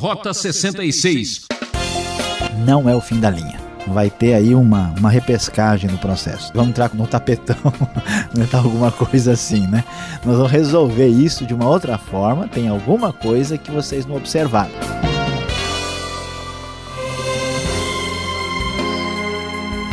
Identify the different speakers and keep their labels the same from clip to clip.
Speaker 1: Rota 66.
Speaker 2: Não é o fim da linha. Vai ter aí uma, uma repescagem no processo. Vamos entrar no tapetão, inventar alguma coisa assim, né? Nós vamos resolver isso de uma outra forma. Tem alguma coisa que vocês não observaram.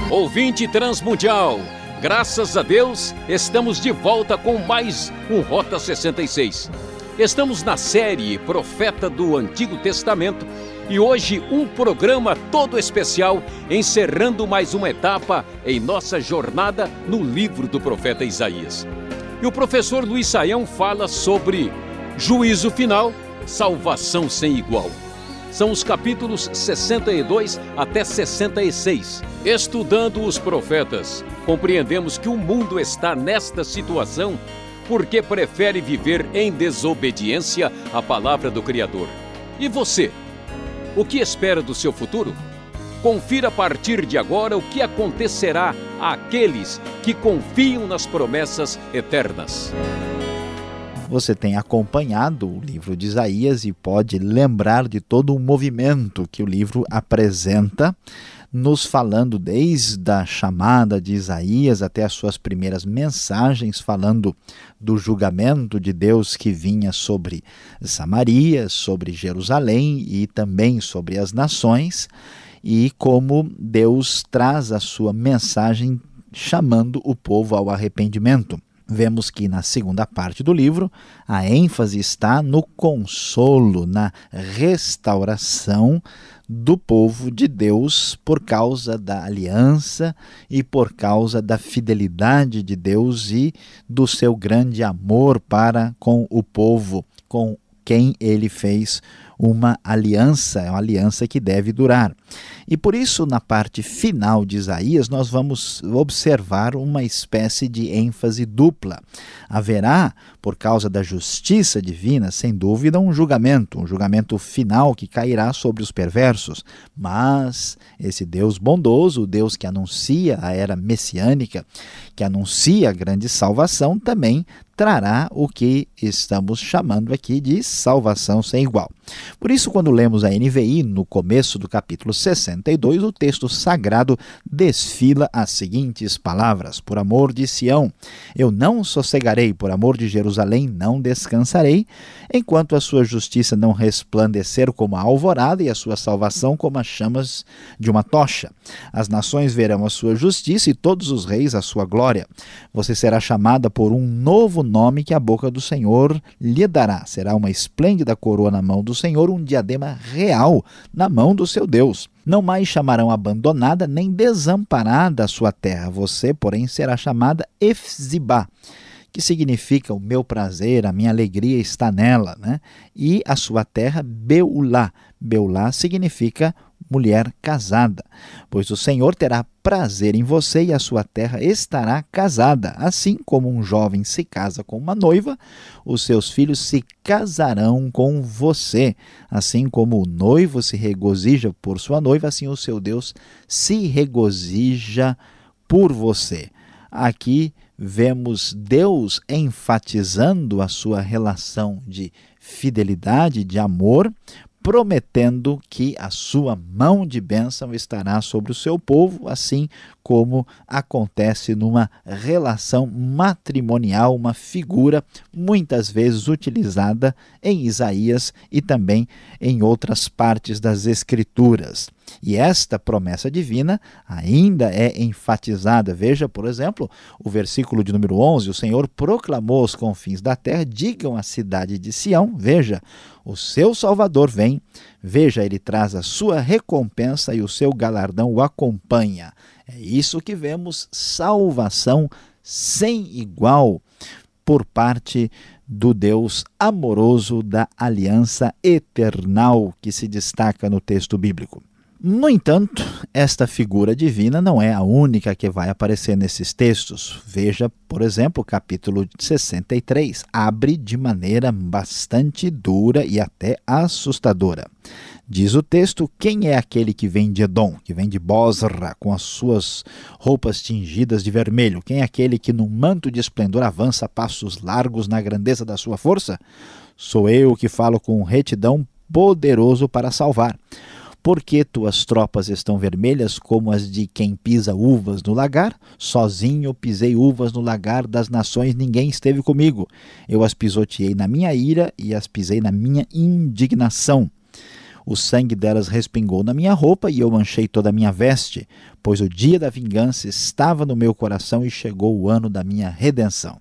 Speaker 1: Ouvinte Transmundial, graças a Deus, estamos de volta com mais um Rota 66. Estamos na série Profeta do Antigo Testamento e hoje um programa todo especial encerrando mais uma etapa em nossa jornada no livro do profeta Isaías. E o professor Luiz Saião fala sobre juízo final, salvação sem igual. São os capítulos 62 até 66. Estudando os profetas, compreendemos que o mundo está nesta situação porque prefere viver em desobediência à palavra do Criador. E você? O que espera do seu futuro? Confira a partir de agora o que acontecerá àqueles que confiam nas promessas eternas.
Speaker 2: Você tem acompanhado o livro de Isaías e pode lembrar de todo o movimento que o livro apresenta nos falando desde a chamada de Isaías até as suas primeiras mensagens, falando do julgamento de Deus que vinha sobre Samaria, sobre Jerusalém e também sobre as nações, e como Deus traz a sua mensagem chamando o povo ao arrependimento. Vemos que na segunda parte do livro a ênfase está no consolo, na restauração do povo de Deus por causa da aliança e por causa da fidelidade de Deus e do seu grande amor para com o povo, com quem ele fez uma aliança, é uma aliança que deve durar. E por isso, na parte final de Isaías, nós vamos observar uma espécie de ênfase dupla. Haverá, por causa da justiça divina, sem dúvida, um julgamento, um julgamento final que cairá sobre os perversos. Mas esse Deus bondoso, o Deus que anuncia a era messiânica, que anuncia a grande salvação, também trará o que estamos chamando aqui de salvação sem igual. Por isso, quando lemos a NVI, no começo do capítulo 62, o texto sagrado desfila as seguintes palavras: Por amor de Sião, eu não sossegarei, por amor de Jerusalém, não descansarei, enquanto a sua justiça não resplandecer como a alvorada e a sua salvação como as chamas de uma tocha. As nações verão a sua justiça e todos os reis a sua glória. Você será chamada por um novo nome que a boca do Senhor lhe dará. Será uma esplêndida coroa na mão do Senhor, um diadema real na mão do seu Deus. Não mais chamarão abandonada nem desamparada a sua terra. Você, porém, será chamada Efzibá que significa o meu prazer, a minha alegria está nela, né? E a sua terra, Beulá. Beulá significa mulher casada, pois o Senhor terá prazer em você e a sua terra estará casada. Assim como um jovem se casa com uma noiva, os seus filhos se casarão com você. Assim como o noivo se regozija por sua noiva, assim o seu Deus se regozija por você. Aqui vemos Deus enfatizando a sua relação de fidelidade, de amor, prometendo que a sua mão de bênção estará sobre o seu povo, assim como acontece numa relação matrimonial, uma figura muitas vezes utilizada em Isaías e também em outras partes das Escrituras. E esta promessa divina ainda é enfatizada. Veja, por exemplo, o versículo de número 11: O Senhor proclamou aos confins da terra, digam à cidade de Sião: Veja, o seu Salvador vem, veja, ele traz a sua recompensa e o seu galardão o acompanha. É isso que vemos: salvação sem igual por parte do Deus amoroso da aliança eternal que se destaca no texto bíblico. No entanto, esta figura divina não é a única que vai aparecer nesses textos. Veja, por exemplo, o capítulo 63. Abre de maneira bastante dura e até assustadora. Diz o texto: Quem é aquele que vem de Edom, que vem de Bosra, com as suas roupas tingidas de vermelho? Quem é aquele que, num manto de esplendor, avança passos largos na grandeza da sua força? Sou eu que falo com retidão poderoso para salvar. Porque tuas tropas estão vermelhas como as de quem pisa uvas no lagar? Sozinho pisei uvas no lagar das nações, ninguém esteve comigo. Eu as pisoteei na minha ira e as pisei na minha indignação. O sangue delas respingou na minha roupa e eu manchei toda a minha veste, pois o dia da vingança estava no meu coração e chegou o ano da minha redenção.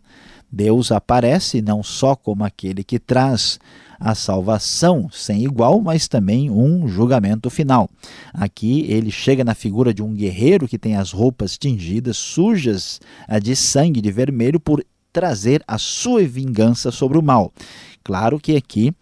Speaker 2: Deus aparece não só como aquele que traz a salvação sem igual, mas também um julgamento final. Aqui ele chega na figura de um guerreiro que tem as roupas tingidas, sujas de sangue de vermelho, por trazer a sua vingança sobre o mal. Claro que aqui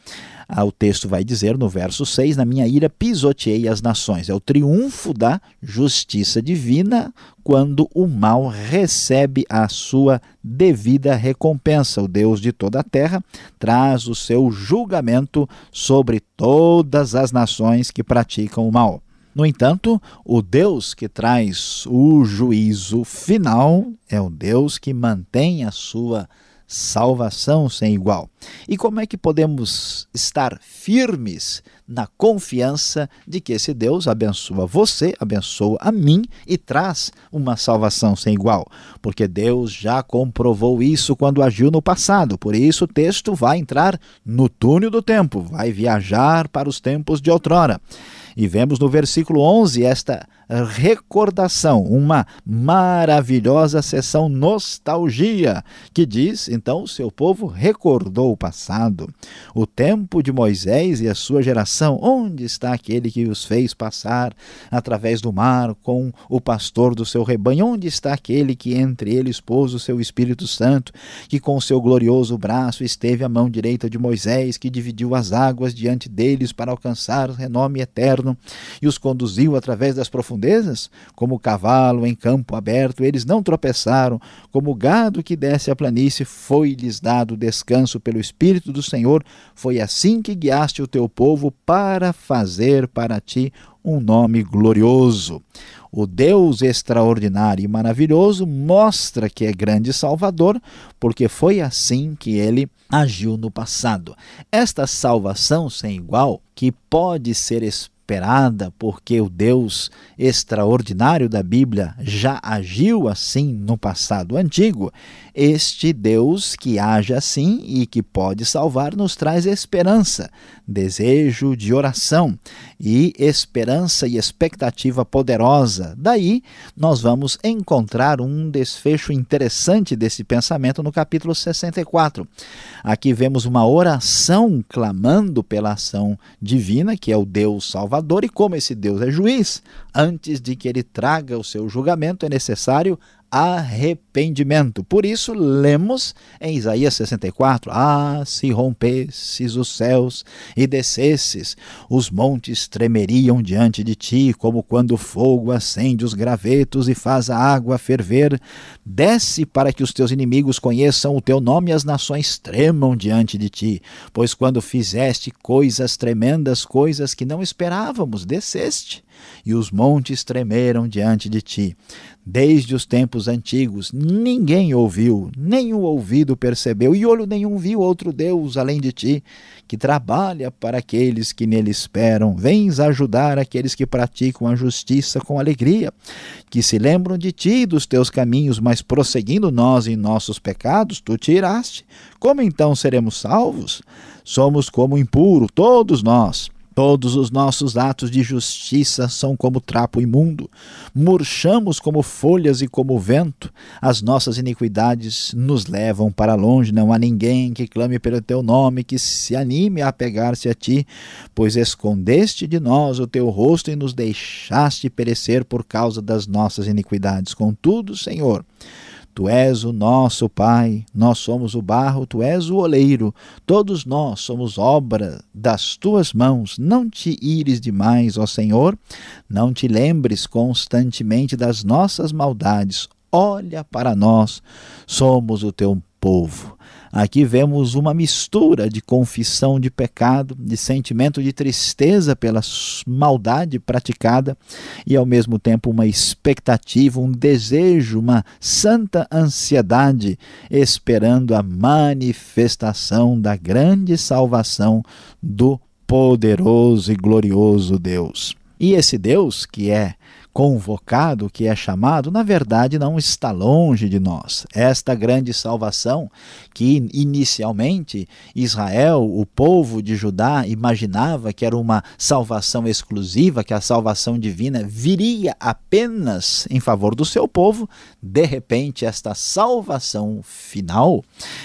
Speaker 2: ah, o texto vai dizer no verso 6: Na minha ira pisoteei as nações. É o triunfo da justiça divina quando o mal recebe a sua devida recompensa. O Deus de toda a terra traz o seu julgamento sobre todas as nações que praticam o mal. No entanto, o Deus que traz o juízo final é o Deus que mantém a sua salvação sem igual. E como é que podemos estar firmes na confiança de que esse Deus abençoa você, abençoa a mim e traz uma salvação sem igual? Porque Deus já comprovou isso quando agiu no passado. Por isso o texto vai entrar no túnel do tempo, vai viajar para os tempos de outrora. E vemos no versículo 11 esta recordação, uma maravilhosa sessão nostalgia, que diz: então o seu povo recordou o passado, o tempo de Moisés e a sua geração. Onde está aquele que os fez passar através do mar com o pastor do seu rebanho? Onde está aquele que entre eles pôs o seu Espírito Santo, que com o seu glorioso braço esteve à mão direita de Moisés, que dividiu as águas diante deles para alcançar renome eterno e os conduziu através das profundezas? como cavalo em campo aberto, eles não tropeçaram, como gado que desce a planície, foi-lhes dado descanso pelo Espírito do Senhor. Foi assim que guiaste o teu povo para fazer para ti um nome glorioso. O Deus extraordinário e maravilhoso mostra que é grande Salvador, porque foi assim que ele agiu no passado. Esta salvação sem igual, que pode ser esperada, porque o Deus extraordinário da Bíblia já agiu assim no passado antigo, este Deus que age assim e que pode salvar nos traz esperança, desejo de oração e esperança e expectativa poderosa. Daí nós vamos encontrar um desfecho interessante desse pensamento no capítulo 64. Aqui vemos uma oração clamando pela ação divina, que é o Deus Salvador, e como esse Deus é juiz, antes de que ele traga o seu julgamento, é necessário arrependimento. Por isso, lemos em Isaías 64: Ah, se rompesses os céus e descesses, os montes tremeriam diante de ti, como quando o fogo acende os gravetos e faz a água ferver. Desce para que os teus inimigos conheçam o teu nome e as nações tremam diante de ti. Pois quando fizeste coisas tremendas, coisas que não esperávamos, desceste e os montes tremeram diante de ti. Desde os tempos antigos, ninguém ouviu, nem o ouvido percebeu, e olho nenhum viu outro Deus além de ti, que trabalha para aqueles que nele esperam. Vens ajudar aqueles que praticam a justiça com alegria, que se lembram de ti e dos teus caminhos, mas prosseguindo nós em nossos pecados, tu te iraste. Como então seremos salvos? Somos como impuro, todos nós. Todos os nossos atos de justiça são como trapo imundo. Murchamos como folhas e como vento. As nossas iniquidades nos levam para longe. Não há ninguém que clame pelo teu nome, que se anime a apegar-se a ti, pois escondeste de nós o teu rosto e nos deixaste perecer por causa das nossas iniquidades. Contudo, Senhor, Tu és o nosso Pai, nós somos o barro, tu és o oleiro, todos nós somos obra das tuas mãos. Não te ires demais, ó Senhor, não te lembres constantemente das nossas maldades. Olha para nós, somos o teu povo. Aqui vemos uma mistura de confissão de pecado, de sentimento de tristeza pela maldade praticada e, ao mesmo tempo, uma expectativa, um desejo, uma santa ansiedade, esperando a manifestação da grande salvação do poderoso e glorioso Deus. E esse Deus, que é convocado, que é chamado, na verdade não está longe de nós. Esta grande salvação que inicialmente Israel, o povo de Judá, imaginava que era uma salvação exclusiva, que a salvação divina viria apenas em favor do seu povo, de repente esta salvação final,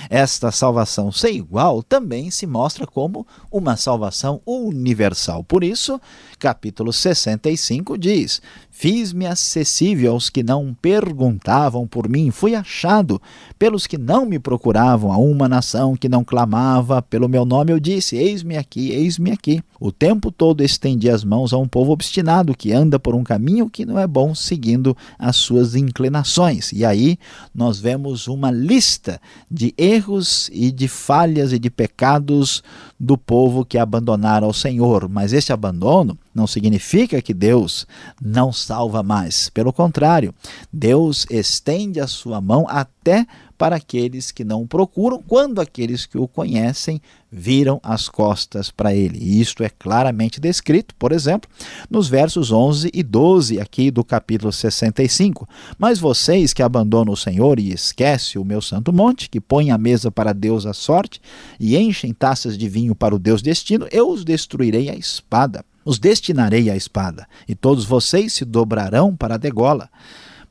Speaker 2: esta salvação sem igual, também se mostra como uma salvação universal. Por isso, capítulo 65 diz: Fiz-me acessível aos que não perguntavam por mim, fui achado pelos que não me procuravam, a uma nação que não clamava pelo meu nome, eu disse: Eis-me aqui, eis-me aqui. O tempo todo estendi as mãos a um povo obstinado que anda por um caminho que não é bom, seguindo as suas inclinações. E aí nós vemos uma lista de erros e de falhas e de pecados do povo que abandonaram ao Senhor. Mas esse abandono não significa que Deus não salva mais. Pelo contrário, Deus estende a sua mão até para aqueles que não o procuram, quando aqueles que o conhecem viram as costas para ele. E isto é claramente descrito, por exemplo, nos versos 11 e 12 aqui do capítulo 65. Mas vocês que abandonam o Senhor e esquecem o meu santo monte, que põem a mesa para Deus a sorte e enchem taças de vinho para o Deus destino, eu os destruirei à espada os destinarei à espada, e todos vocês se dobrarão para a degola.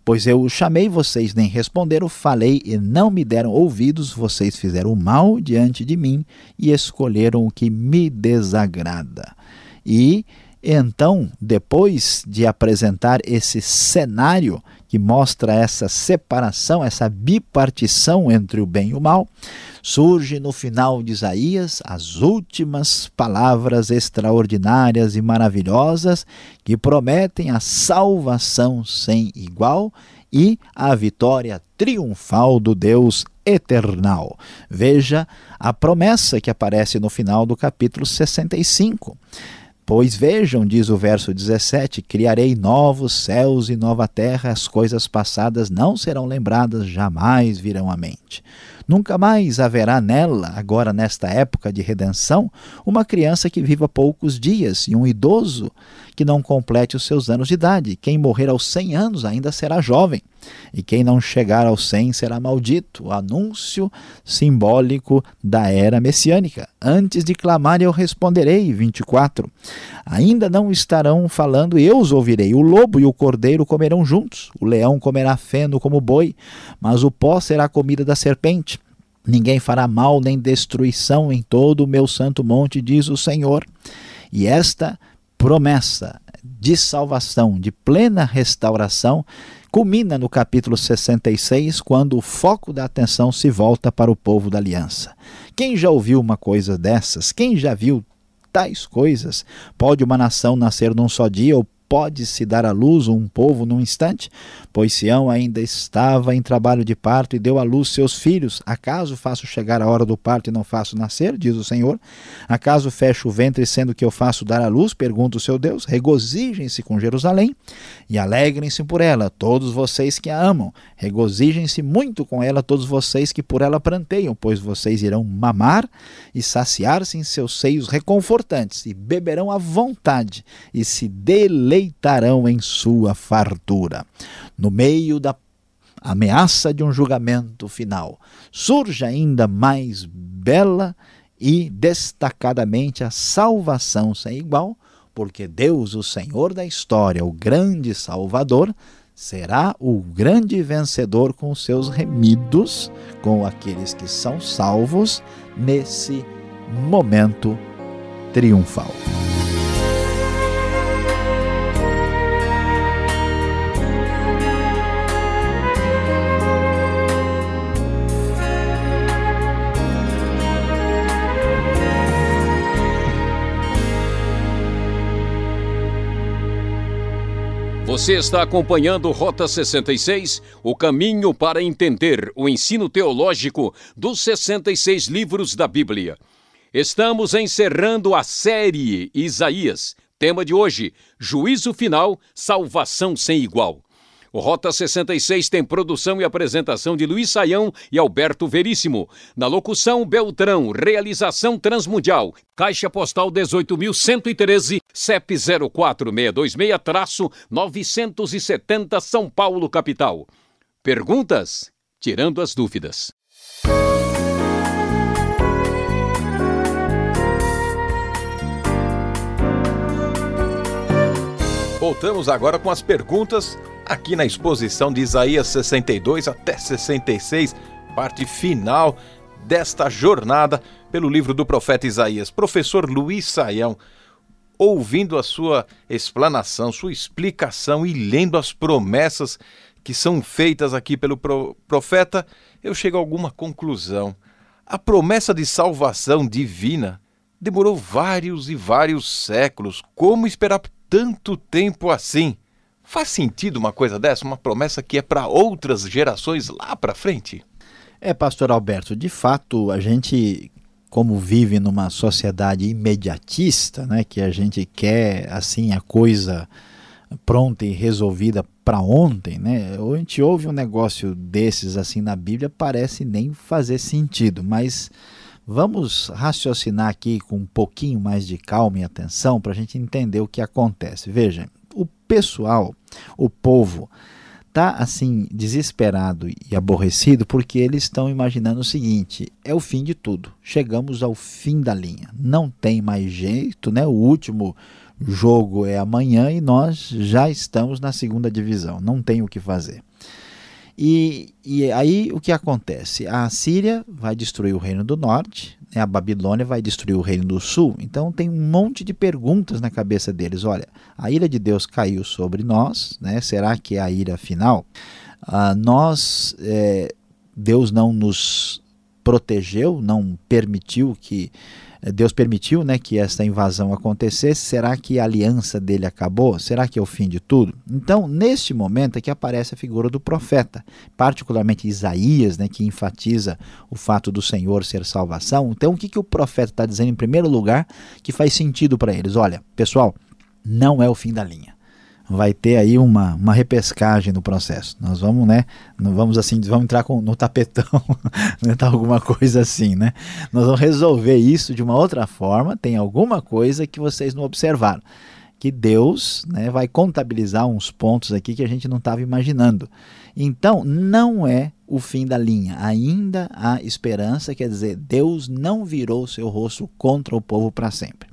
Speaker 2: Pois eu chamei vocês, nem responderam, falei e não me deram ouvidos, vocês fizeram mal diante de mim e escolheram o que me desagrada. E então, depois de apresentar esse cenário que mostra essa separação, essa bipartição entre o bem e o mal, surge no final de Isaías as últimas palavras extraordinárias e maravilhosas que prometem a salvação sem igual e a vitória triunfal do Deus eternal. Veja a promessa que aparece no final do capítulo 65. Pois vejam, diz o verso 17: Criarei novos céus e nova terra, as coisas passadas não serão lembradas, jamais virão à mente. Nunca mais haverá nela, agora nesta época de redenção, uma criança que viva poucos dias e um idoso que não complete os seus anos de idade. Quem morrer aos 100 anos ainda será jovem, e quem não chegar aos 100 será maldito. O anúncio simbólico da era messiânica. Antes de clamar, eu responderei. 24. Ainda não estarão falando, eu os ouvirei. O lobo e o cordeiro comerão juntos, o leão comerá feno como boi, mas o pó será comida da serpente. Ninguém fará mal nem destruição em todo o meu santo monte, diz o Senhor. E esta promessa de salvação, de plena restauração, culmina no capítulo 66, quando o foco da atenção se volta para o povo da aliança. Quem já ouviu uma coisa dessas? Quem já viu tais coisas? Pode uma nação nascer num só dia ou pode-se dar à luz um povo num instante? Pois Sião ainda estava em trabalho de parto e deu à luz seus filhos. Acaso faço chegar a hora do parto e não faço nascer? Diz o Senhor. Acaso fecho o ventre sendo que eu faço dar à luz? Pergunta o seu Deus. Regozijem-se com Jerusalém e alegrem-se por ela, todos vocês que a amam. Regozijem-se muito com ela, todos vocês que por ela pranteiam, pois vocês irão mamar e saciar-se em seus seios reconfortantes e beberão à vontade e se deleitarão deleitarão em sua fartura. No meio da ameaça de um julgamento final, surge ainda mais bela e destacadamente a salvação sem igual, porque Deus, o Senhor da história, o grande Salvador, será o grande vencedor com seus remidos, com aqueles que são salvos nesse momento triunfal.
Speaker 1: Você está acompanhando Rota 66, o caminho para entender o ensino teológico dos 66 livros da Bíblia. Estamos encerrando a série Isaías. Tema de hoje: Juízo Final, Salvação Sem Igual. O Rota 66 tem produção e apresentação de Luiz Saião e Alberto Veríssimo. Na locução, Beltrão. Realização Transmundial. Caixa Postal 18.113, CEP 04626-970 São Paulo, capital. Perguntas? Tirando as dúvidas.
Speaker 3: Voltamos agora com as perguntas aqui na exposição de Isaías 62 até 66, parte final desta jornada pelo livro do profeta Isaías. Professor Luiz Saião, ouvindo a sua explanação, sua explicação e lendo as promessas que são feitas aqui pelo profeta, eu chego a alguma conclusão. A promessa de salvação divina demorou vários e vários séculos. Como esperar tanto tempo assim? Faz sentido uma coisa dessa, uma promessa que é para outras gerações lá para frente?
Speaker 2: É, pastor Alberto, de fato, a gente como vive numa sociedade imediatista, né, que a gente quer assim a coisa pronta e resolvida para ontem, né? A gente ouve um negócio desses assim na Bíblia, parece nem fazer sentido, mas Vamos raciocinar aqui com um pouquinho mais de calma e atenção para a gente entender o que acontece. Veja, pessoal, o povo, está assim desesperado e aborrecido porque eles estão imaginando o seguinte: é o fim de tudo. Chegamos ao fim da linha. Não tem mais jeito, né? O último jogo é amanhã e nós já estamos na segunda divisão. Não tem o que fazer. E, e aí o que acontece? A Síria vai destruir o reino do norte, né? a Babilônia vai destruir o reino do sul. Então tem um monte de perguntas na cabeça deles. Olha, a ira de Deus caiu sobre nós, né? será que é a ira final? Ah, nós, é, Deus não nos protegeu, não permitiu que eh, Deus permitiu né, que essa invasão acontecesse, será que a aliança dele acabou? Será que é o fim de tudo? Então, neste momento é que aparece a figura do profeta, particularmente Isaías, né, que enfatiza o fato do Senhor ser salvação. Então, o que, que o profeta está dizendo em primeiro lugar que faz sentido para eles? Olha, pessoal, não é o fim da linha vai ter aí uma, uma repescagem no processo. Nós vamos, né? Vamos assim, vamos entrar com, no tapetão, né, tá alguma coisa assim, né? Nós vamos resolver isso de uma outra forma. Tem alguma coisa que vocês não observaram. Que Deus né, vai contabilizar uns pontos aqui que a gente não estava imaginando. Então, não é o fim da linha. Ainda há esperança, quer dizer, Deus não virou seu rosto contra o povo para sempre.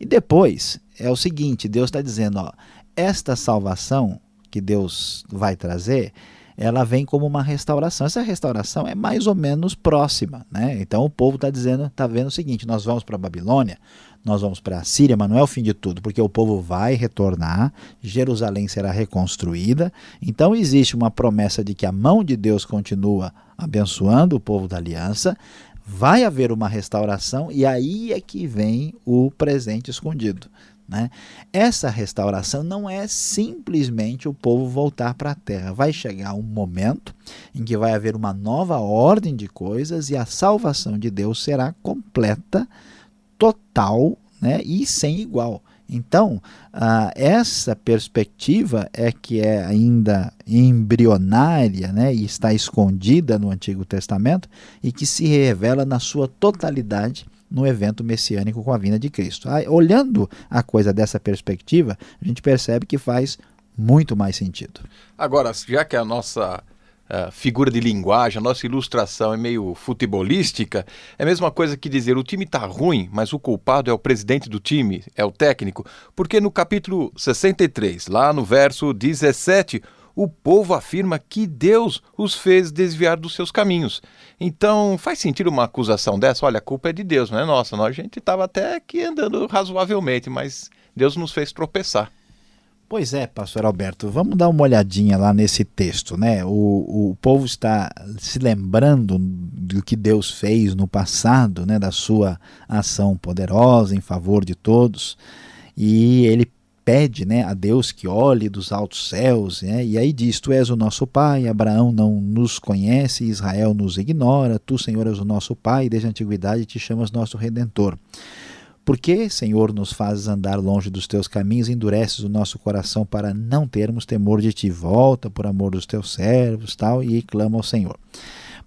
Speaker 2: E depois é o seguinte: Deus está dizendo, ó, esta salvação que Deus vai trazer, ela vem como uma restauração. Essa restauração é mais ou menos próxima, né? Então o povo está dizendo, está vendo o seguinte: nós vamos para a Babilônia, nós vamos para a Síria, mas não é o fim de tudo, porque o povo vai retornar, Jerusalém será reconstruída. Então existe uma promessa de que a mão de Deus continua abençoando o povo da aliança. Vai haver uma restauração e aí é que vem o presente escondido. Né? Essa restauração não é simplesmente o povo voltar para a terra. Vai chegar um momento em que vai haver uma nova ordem de coisas e a salvação de Deus será completa, total né? e sem igual. Então, uh, essa perspectiva é que é ainda embrionária né, e está escondida no Antigo Testamento e que se revela na sua totalidade no evento messiânico com a vinda de Cristo. Olhando a coisa dessa perspectiva, a gente percebe que faz muito mais sentido.
Speaker 3: Agora, já que a nossa uh, figura de linguagem, a nossa ilustração é meio futebolística, é a mesma coisa que dizer o time está ruim, mas o culpado é o presidente do time, é o técnico, porque no capítulo 63, lá no verso 17, o povo afirma que Deus os fez desviar dos seus caminhos. Então, faz sentido uma acusação dessa? Olha, a culpa é de Deus, não é nossa. Nós, a gente estava até aqui andando razoavelmente, mas Deus nos fez tropeçar.
Speaker 2: Pois é, pastor Alberto, vamos dar uma olhadinha lá nesse texto, né? O, o povo está se lembrando do que Deus fez no passado, né? Da sua ação poderosa em favor de todos. E ele pede né, a Deus que olhe dos altos céus, né, e aí diz: Tu és o nosso Pai, Abraão não nos conhece, Israel nos ignora, Tu, Senhor, és o nosso Pai, desde a antiguidade te chamas nosso Redentor. Por que, Senhor, nos fazes andar longe dos teus caminhos, endureces o nosso coração para não termos temor de ti? Volta por amor dos teus servos, tal, e clama ao Senhor.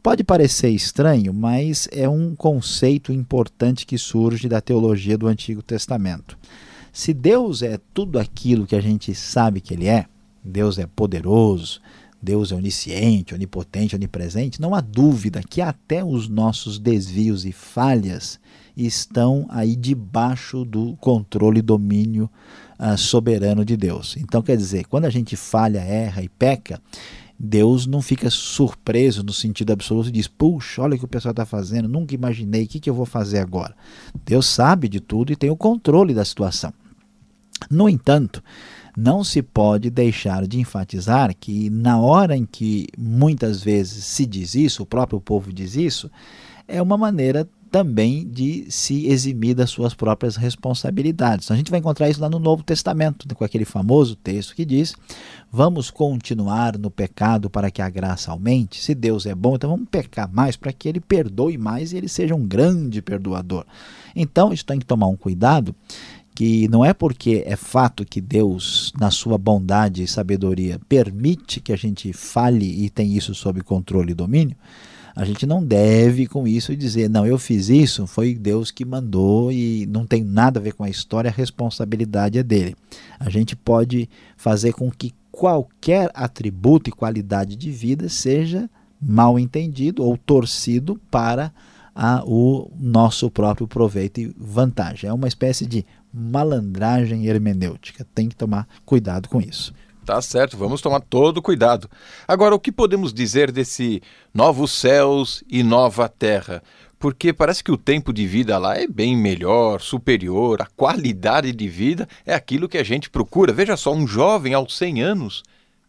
Speaker 2: Pode parecer estranho, mas é um conceito importante que surge da teologia do Antigo Testamento. Se Deus é tudo aquilo que a gente sabe que Ele é, Deus é poderoso, Deus é onisciente, onipotente, onipresente, não há dúvida que até os nossos desvios e falhas estão aí debaixo do controle e domínio uh, soberano de Deus. Então, quer dizer, quando a gente falha, erra e peca, Deus não fica surpreso no sentido absoluto e diz: Puxa, olha o que o pessoal está fazendo, nunca imaginei, o que, que eu vou fazer agora? Deus sabe de tudo e tem o controle da situação. No entanto, não se pode deixar de enfatizar que, na hora em que muitas vezes se diz isso, o próprio povo diz isso, é uma maneira também de se eximir das suas próprias responsabilidades. A gente vai encontrar isso lá no Novo Testamento, com aquele famoso texto que diz: Vamos continuar no pecado para que a graça aumente? Se Deus é bom, então vamos pecar mais para que ele perdoe mais e ele seja um grande perdoador. Então, isso tem que tomar um cuidado que não é porque é fato que Deus, na sua bondade e sabedoria, permite que a gente fale e tem isso sob controle e domínio, a gente não deve com isso dizer, não, eu fiz isso, foi Deus que mandou e não tem nada a ver com a história, a responsabilidade é dele. A gente pode fazer com que qualquer atributo e qualidade de vida seja mal entendido ou torcido para a, o nosso próprio proveito e vantagem. É uma espécie de malandragem hermenêutica. Tem que tomar cuidado com isso.
Speaker 3: Tá certo, vamos tomar todo cuidado. Agora, o que podemos dizer desse novos céus e nova terra? Porque parece que o tempo de vida lá é bem melhor, superior, a qualidade de vida é aquilo que a gente procura. Veja só, um jovem aos 100 anos,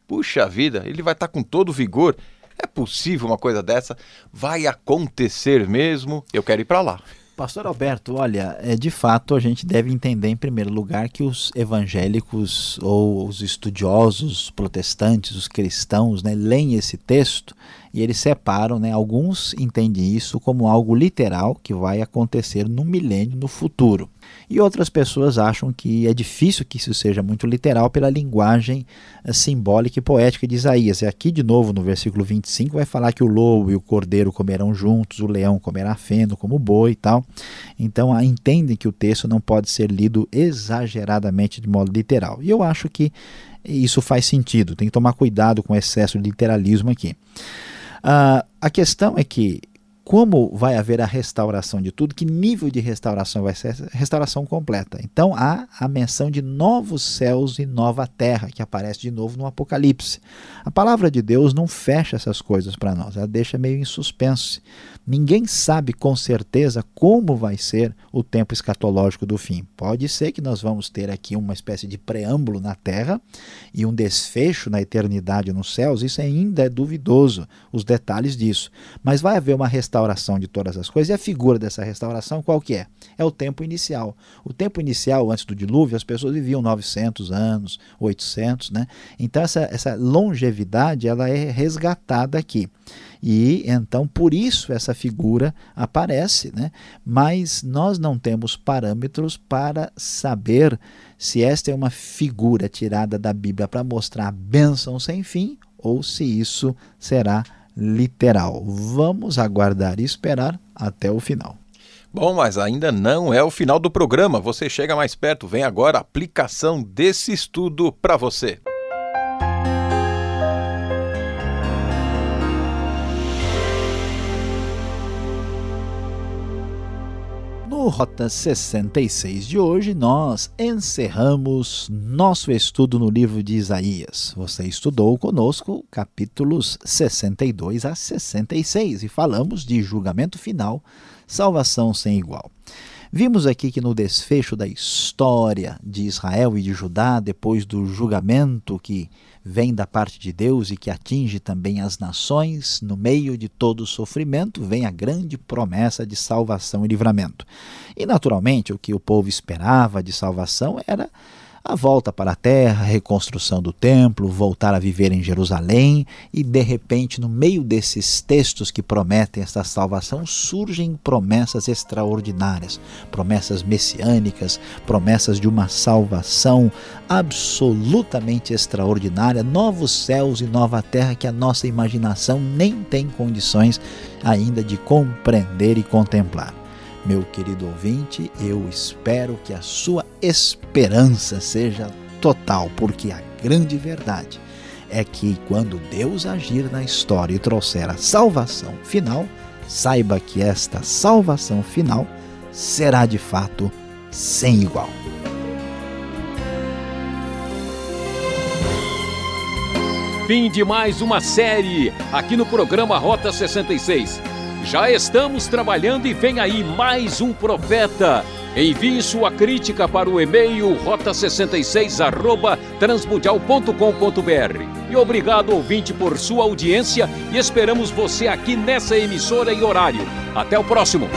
Speaker 3: puxa vida, ele vai estar tá com todo vigor. É possível uma coisa dessa? Vai acontecer mesmo? Eu quero ir para lá.
Speaker 2: Pastor Alberto, olha, é, de fato a gente deve entender em primeiro lugar que os evangélicos ou os estudiosos protestantes, os cristãos, né, leem esse texto e eles separam, né, alguns entendem isso como algo literal que vai acontecer no milênio, no futuro. E outras pessoas acham que é difícil que isso seja muito literal pela linguagem eh, simbólica e poética de Isaías. E aqui, de novo, no versículo 25, vai falar que o lobo e o cordeiro comerão juntos, o leão comerá feno como boi e tal. Então, ah, entendem que o texto não pode ser lido exageradamente de modo literal. E eu acho que isso faz sentido, tem que tomar cuidado com o excesso de literalismo aqui. Uh, a questão é que como vai haver a restauração de tudo, que nível de restauração vai ser restauração completa. Então há a menção de novos céus e nova terra, que aparece de novo no Apocalipse. A palavra de Deus não fecha essas coisas para nós, ela deixa meio em suspenso. Ninguém sabe com certeza como vai ser o tempo escatológico do fim. Pode ser que nós vamos ter aqui uma espécie de preâmbulo na terra e um desfecho na eternidade nos céus, isso ainda é duvidoso, os detalhes disso. Mas vai haver uma restauração de todas as coisas e a figura dessa restauração qual que é? É o tempo inicial. O tempo inicial, antes do dilúvio, as pessoas viviam 900 anos, 800, né? Então essa, essa longevidade ela é resgatada aqui. E então por isso essa figura aparece, né? mas nós não temos parâmetros para saber se esta é uma figura tirada da Bíblia para mostrar a bênção sem fim ou se isso será literal. Vamos aguardar e esperar até o final.
Speaker 3: Bom, mas ainda não é o final do programa. Você chega mais perto. Vem agora a aplicação desse estudo para você.
Speaker 2: No Rota 66 de hoje, nós encerramos nosso estudo no livro de Isaías. Você estudou conosco capítulos 62 a 66 e falamos de julgamento final, salvação sem igual. Vimos aqui que no desfecho da história de Israel e de Judá, depois do julgamento que vem da parte de Deus e que atinge também as nações, no meio de todo o sofrimento, vem a grande promessa de salvação e livramento. E naturalmente, o que o povo esperava de salvação era a volta para a terra, a reconstrução do templo, voltar a viver em Jerusalém e de repente no meio desses textos que prometem esta salvação surgem promessas extraordinárias, promessas messiânicas, promessas de uma salvação absolutamente extraordinária, novos céus e nova terra que a nossa imaginação nem tem condições ainda de compreender e contemplar. Meu querido ouvinte, eu espero que a sua esperança seja total, porque a grande verdade é que quando Deus agir na história e trouxer a salvação final, saiba que esta salvação final será de fato sem igual.
Speaker 1: Fim de mais uma série aqui no programa Rota 66. Já estamos trabalhando e vem aí mais um profeta. Envie sua crítica para o e-mail rota66@transmundial.com.br. E obrigado ouvinte por sua audiência e esperamos você aqui nessa emissora e horário. Até o próximo.